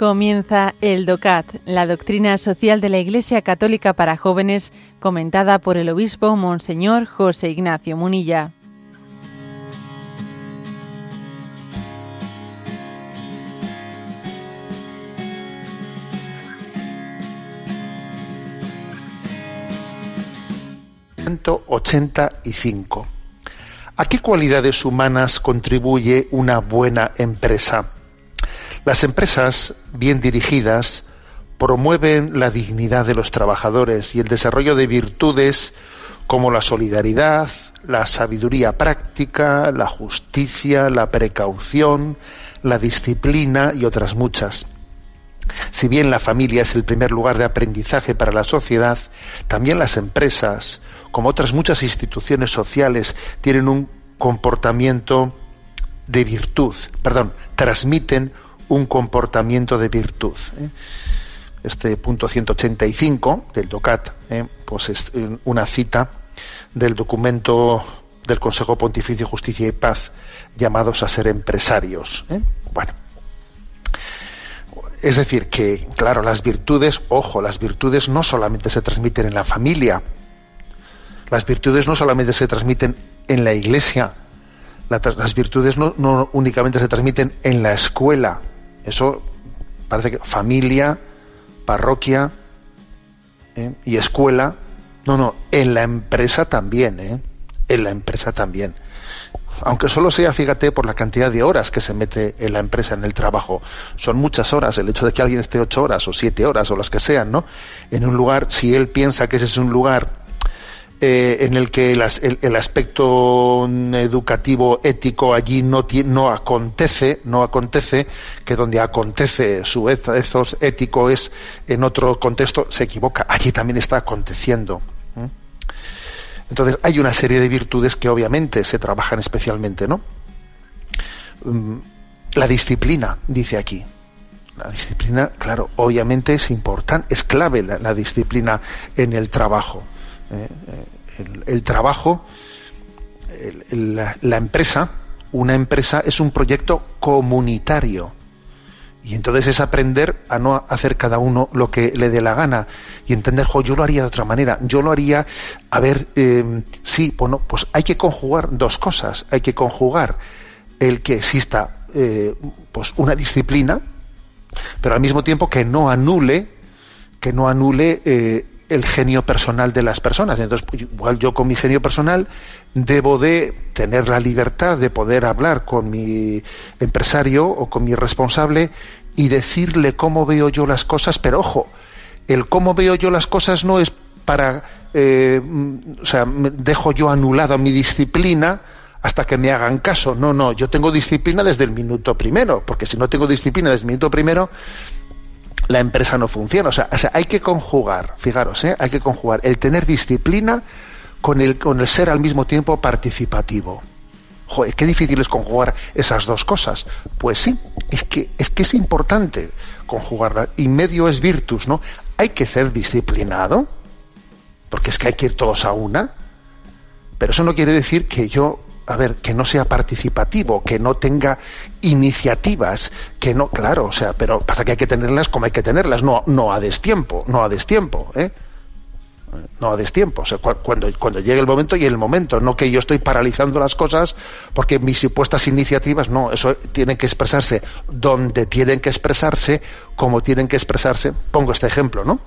Comienza el DOCAT, la doctrina social de la Iglesia Católica para jóvenes, comentada por el obispo Monseñor José Ignacio Munilla. ...185. ¿A qué cualidades humanas contribuye una buena empresa? Las empresas bien dirigidas promueven la dignidad de los trabajadores y el desarrollo de virtudes como la solidaridad, la sabiduría práctica, la justicia, la precaución, la disciplina y otras muchas. Si bien la familia es el primer lugar de aprendizaje para la sociedad, también las empresas, como otras muchas instituciones sociales, tienen un comportamiento de virtud, perdón, transmiten un comportamiento de virtud. ¿eh? Este punto 185 del DOCAT, ¿eh? pues es una cita del documento del Consejo Pontificio Justicia y Paz llamados a ser empresarios. ¿eh? Bueno, es decir, que, claro, las virtudes, ojo, las virtudes no solamente se transmiten en la familia, las virtudes no solamente se transmiten en la iglesia, las virtudes no únicamente se transmiten en la escuela, eso parece que familia, parroquia ¿eh? y escuela. No, no, en la empresa también, ¿eh? En la empresa también. Aunque solo sea, fíjate, por la cantidad de horas que se mete en la empresa, en el trabajo. Son muchas horas. El hecho de que alguien esté ocho horas o siete horas o las que sean, ¿no? En un lugar, si él piensa que ese es un lugar eh, en el que el, aspecto educativo ético allí no, no acontece, no acontece, que donde acontece su ethos ético es en otro contexto, se equivoca. Allí también está aconteciendo. Entonces hay una serie de virtudes que obviamente se trabajan especialmente, ¿no? Mm, la disciplina, dice aquí. La disciplina, claro, obviamente es importante, es clave la disciplina en el trabajo. Eh, el, trabajo, la, empresa, una empresa es un proyecto comunitario. Y entonces es aprender a no hacer cada uno lo que le dé la gana. Y entender, yo lo haría de otra manera, yo lo haría, a ver, eh, sí, bueno, pues hay que conjugar dos cosas, hay que conjugar el que exista eh, pues una disciplina, pero al mismo tiempo que no anule, que no anule el genio personal de las personas. Entonces, igual yo con mi genio personal debo de tener la libertad de poder hablar con mi empresario o con mi responsable y decirle cómo veo yo las cosas, pero ojo, el cómo veo yo las cosas no es para, eh, o sea, dejo yo anulada mi disciplina hasta que me hagan caso. No, no, yo tengo disciplina desde el minuto primero, porque si no tengo disciplina desde el minuto primero, la empresa no funciona. O sea, hay que conjugar, fijaros, ¿eh? hay que conjugar el tener disciplina con el, con el ser al mismo tiempo participativo. Joder, qué difícil es conjugar esas dos cosas. Pues sí, es que es, que es importante conjugarla. Y medio es virtus, ¿no? Hay que ser disciplinado, porque es que hay que ir todos a una. Pero eso no quiere decir que yo a ver, que no sea participativo, que no tenga iniciativas, que no, claro, o sea, pero pasa que hay que tenerlas como hay que tenerlas, no, no a destiempo, no a destiempo, ¿eh? No a destiempo, o sea, cuando, cuando llegue el momento y el momento, no que yo estoy paralizando las cosas porque mis supuestas iniciativas, no, eso tiene que expresarse donde tienen que expresarse, como tienen que expresarse. Pongo este ejemplo, ¿no?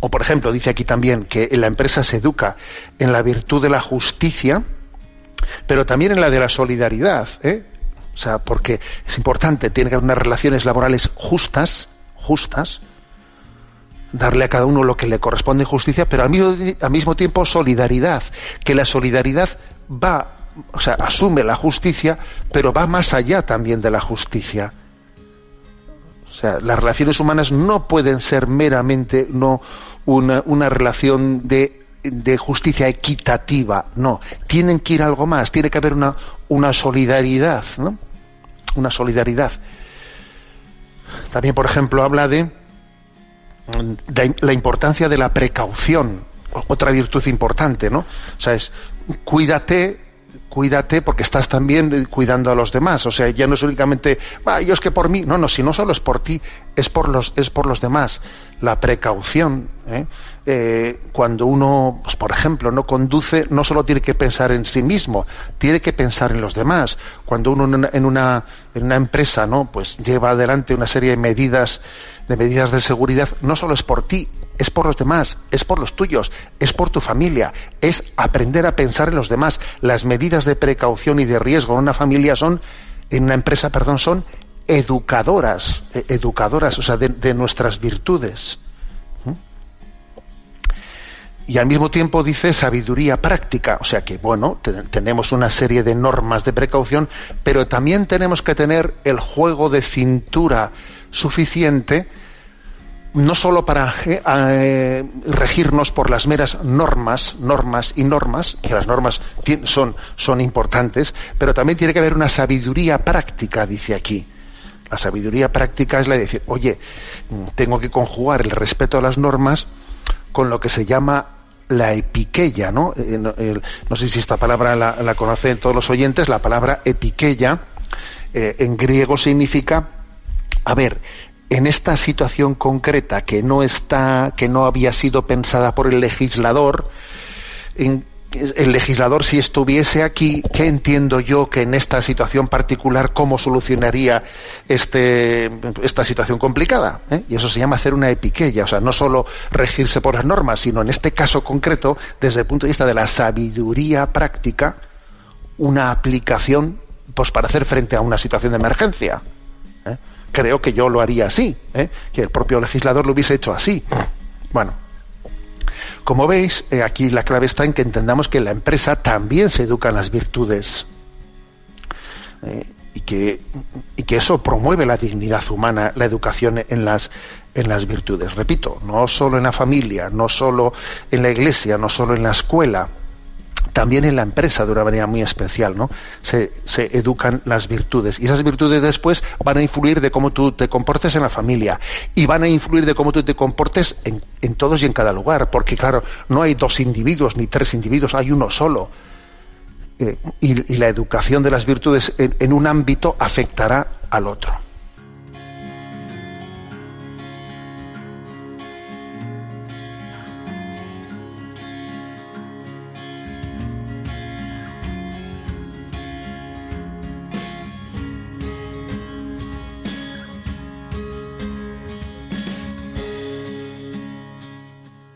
O por ejemplo, dice aquí también que la empresa se educa en la virtud de la justicia, pero también en la de la solidaridad, ¿eh? O sea, porque es importante, tiene que haber unas relaciones laborales justas, justas, darle a cada uno lo que le corresponde en justicia, pero al mismo, al mismo tiempo solidaridad, que la solidaridad va, o sea, asume la justicia, pero va más allá también de la justicia. O sea, las relaciones humanas no pueden ser meramente no una, una relación de de justicia equitativa, no, tienen que ir algo más, tiene que haber una, una solidaridad, ¿no? Una solidaridad. También, por ejemplo, habla de, la importancia de la precaución, otra virtud importante, ¿no? O sea, es cuídate cuídate porque estás también cuidando a los demás. O sea, ya no es únicamente, va, yo es que por mí. No, no, si no solo es por ti, es por los, es por los demás. La precaución. ¿eh? Eh, cuando uno, pues, por ejemplo, no conduce, no solo tiene que pensar en sí mismo, tiene que pensar en los demás. Cuando uno en una, en una empresa, ¿no? Pues lleva adelante una serie de medidas, de medidas de seguridad, no solo es por ti, es por los demás, es por los tuyos, es por tu familia, es aprender a pensar en los demás. Las medidas de precaución y de riesgo en una familia son, en una empresa, perdón, son educadoras, eh, educadoras, o sea, de, nuestras virtudes. ¿Mm? Y al mismo tiempo dice sabiduría práctica, o sea que, bueno, tenemos una serie de normas de precaución, pero también tenemos que tener el juego de cintura suficiente no solo para eh, regirnos por las meras normas, normas y normas, que las normas son, son importantes, pero también tiene que haber una sabiduría práctica, dice aquí. La sabiduría práctica es la de decir, oye, tengo que conjugar el respeto a las normas con lo que se llama la epiqueya, ¿no? Eh, no, sé si esta palabra la, conocen todos los oyentes, la palabra epiqueya en griego significa, a ver, en esta situación concreta que no está, que no había sido pensada por el legislador, el legislador si estuviese aquí, ¿qué entiendo yo que en esta situación particular cómo solucionaría este, esta situación complicada? ¿eh? Y eso se llama hacer una epiqueya, o sea, no solo regirse por las normas, sino en este caso concreto, desde el punto de vista de la sabiduría práctica, una aplicación pues para hacer frente a una situación de emergencia creo que yo lo haría así, ¿eh? que el propio legislador lo hubiese hecho así. Bueno, como veis, eh, aquí la clave está en que entendamos que en la empresa también se educan las virtudes eh, y, que, y que eso promueve la dignidad humana, la educación en las, en las virtudes. Repito, no solo en la familia, no solo en la iglesia, no solo en la escuela, también en la empresa de una manera muy especial, ¿no? Se, educan las virtudes y esas virtudes después van a influir de cómo tú te comportes en la familia y van a influir de cómo tú te comportes en, todos y en cada lugar, porque claro, no hay dos individuos ni tres individuos, hay uno solo. Eh, y, la educación de las virtudes en un ámbito afectará al otro.